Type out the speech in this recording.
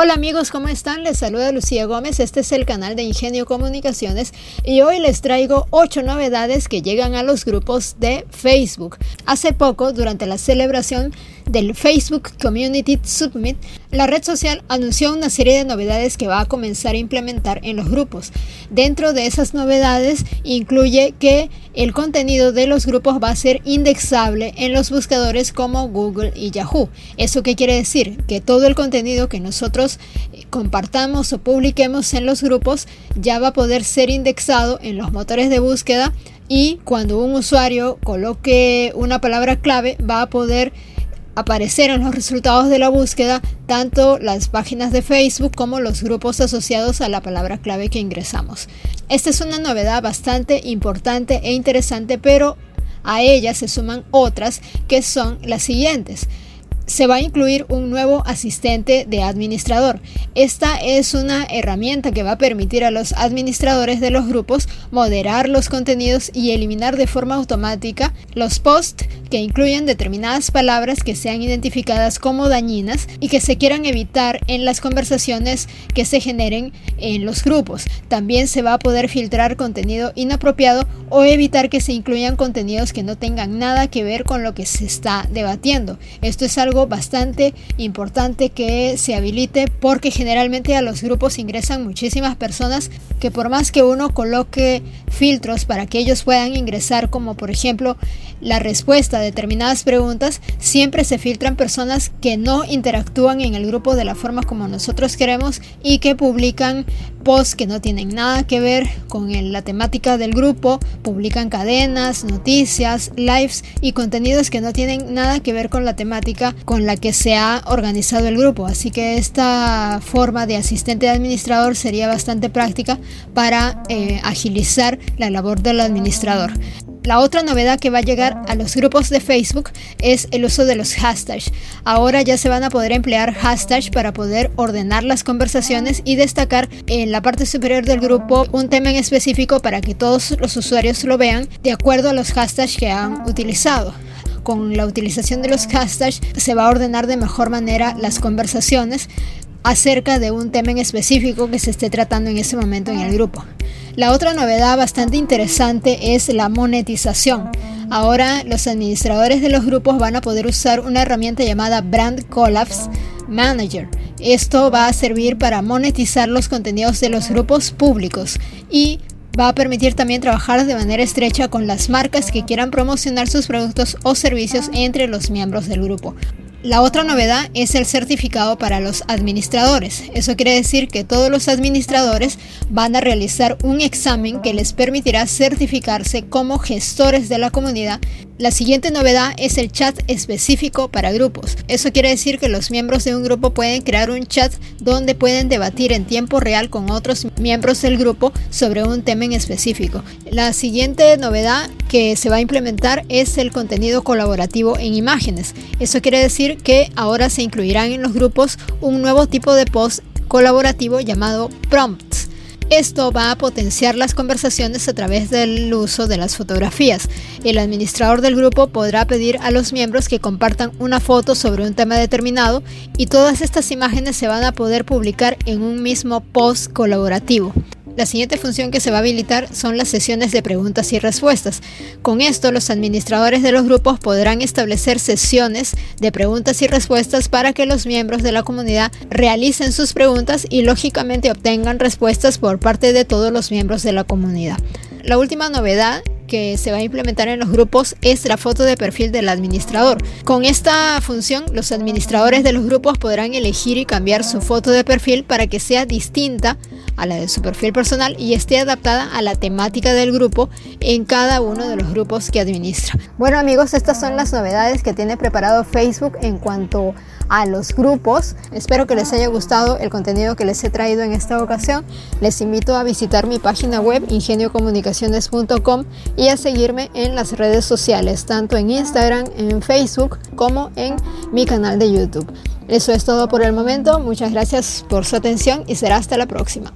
Hola amigos, ¿cómo están? Les saluda Lucía Gómez, este es el canal de Ingenio Comunicaciones y hoy les traigo 8 novedades que llegan a los grupos de Facebook. Hace poco, durante la celebración del Facebook Community Summit, la red social anunció una serie de novedades que va a comenzar a implementar en los grupos. Dentro de esas novedades incluye que el contenido de los grupos va a ser indexable en los buscadores como Google y Yahoo. ¿Eso qué quiere decir? Que todo el contenido que nosotros eh, compartamos o publiquemos en los grupos ya va a poder ser indexado en los motores de búsqueda y cuando un usuario coloque una palabra clave va a poder aparecer en los resultados de la búsqueda tanto las páginas de Facebook como los grupos asociados a la palabra clave que ingresamos. Esta es una novedad bastante importante e interesante, pero a ella se suman otras que son las siguientes se va a incluir un nuevo asistente de administrador. Esta es una herramienta que va a permitir a los administradores de los grupos moderar los contenidos y eliminar de forma automática los posts que incluyen determinadas palabras que sean identificadas como dañinas y que se quieran evitar en las conversaciones que se generen en los grupos. También se va a poder filtrar contenido inapropiado o evitar que se incluyan contenidos que no tengan nada que ver con lo que se está debatiendo. Esto es algo bastante importante que se habilite porque generalmente a los grupos ingresan muchísimas personas que por más que uno coloque filtros para que ellos puedan ingresar como por ejemplo la respuesta a determinadas preguntas, siempre se filtran personas que no interactúan en el grupo de la forma como nosotros queremos y que publican posts que no tienen nada que ver con la temática del grupo, publican cadenas, noticias, lives y contenidos que no tienen nada que ver con la temática con la que se ha organizado el grupo. Así que esta forma de asistente de administrador sería bastante práctica para eh, agilizar la labor del administrador. La otra novedad que va a llegar a los grupos de Facebook es el uso de los hashtags. Ahora ya se van a poder emplear hashtags para poder ordenar las conversaciones y destacar en la parte superior del grupo un tema en específico para que todos los usuarios lo vean de acuerdo a los hashtags que han utilizado con la utilización de los hashtags se va a ordenar de mejor manera las conversaciones acerca de un tema en específico que se esté tratando en ese momento en el grupo. La otra novedad bastante interesante es la monetización. Ahora los administradores de los grupos van a poder usar una herramienta llamada Brand Collapse Manager. Esto va a servir para monetizar los contenidos de los grupos públicos y va a permitir también trabajar de manera estrecha con las marcas que quieran promocionar sus productos o servicios entre los miembros del grupo. La otra novedad es el certificado para los administradores. Eso quiere decir que todos los administradores van a realizar un examen que les permitirá certificarse como gestores de la comunidad la siguiente novedad es el chat específico para grupos. Eso quiere decir que los miembros de un grupo pueden crear un chat donde pueden debatir en tiempo real con otros miembros del grupo sobre un tema en específico. La siguiente novedad que se va a implementar es el contenido colaborativo en imágenes. Eso quiere decir que ahora se incluirán en los grupos un nuevo tipo de post colaborativo llamado prompts. Esto va a potenciar las conversaciones a través del uso de las fotografías. El administrador del grupo podrá pedir a los miembros que compartan una foto sobre un tema determinado y todas estas imágenes se van a poder publicar en un mismo post colaborativo. La siguiente función que se va a habilitar son las sesiones de preguntas y respuestas. Con esto, los administradores de los grupos podrán establecer sesiones de preguntas y respuestas para que los miembros de la comunidad realicen sus preguntas y lógicamente obtengan respuestas por parte de todos los miembros de la comunidad. La última novedad que se va a implementar en los grupos es la foto de perfil del administrador. Con esta función, los administradores de los grupos podrán elegir y cambiar su foto de perfil para que sea distinta a la de su perfil personal y esté adaptada a la temática del grupo en cada uno de los grupos que administra. Bueno amigos, estas son las novedades que tiene preparado Facebook en cuanto a los grupos. Espero que les haya gustado el contenido que les he traído en esta ocasión. Les invito a visitar mi página web ingeniocomunicaciones.com y a seguirme en las redes sociales, tanto en Instagram, en Facebook como en mi canal de YouTube. Eso es todo por el momento. Muchas gracias por su atención y será hasta la próxima.